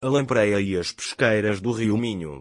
a lampreia e as pesqueiras do rio Minho.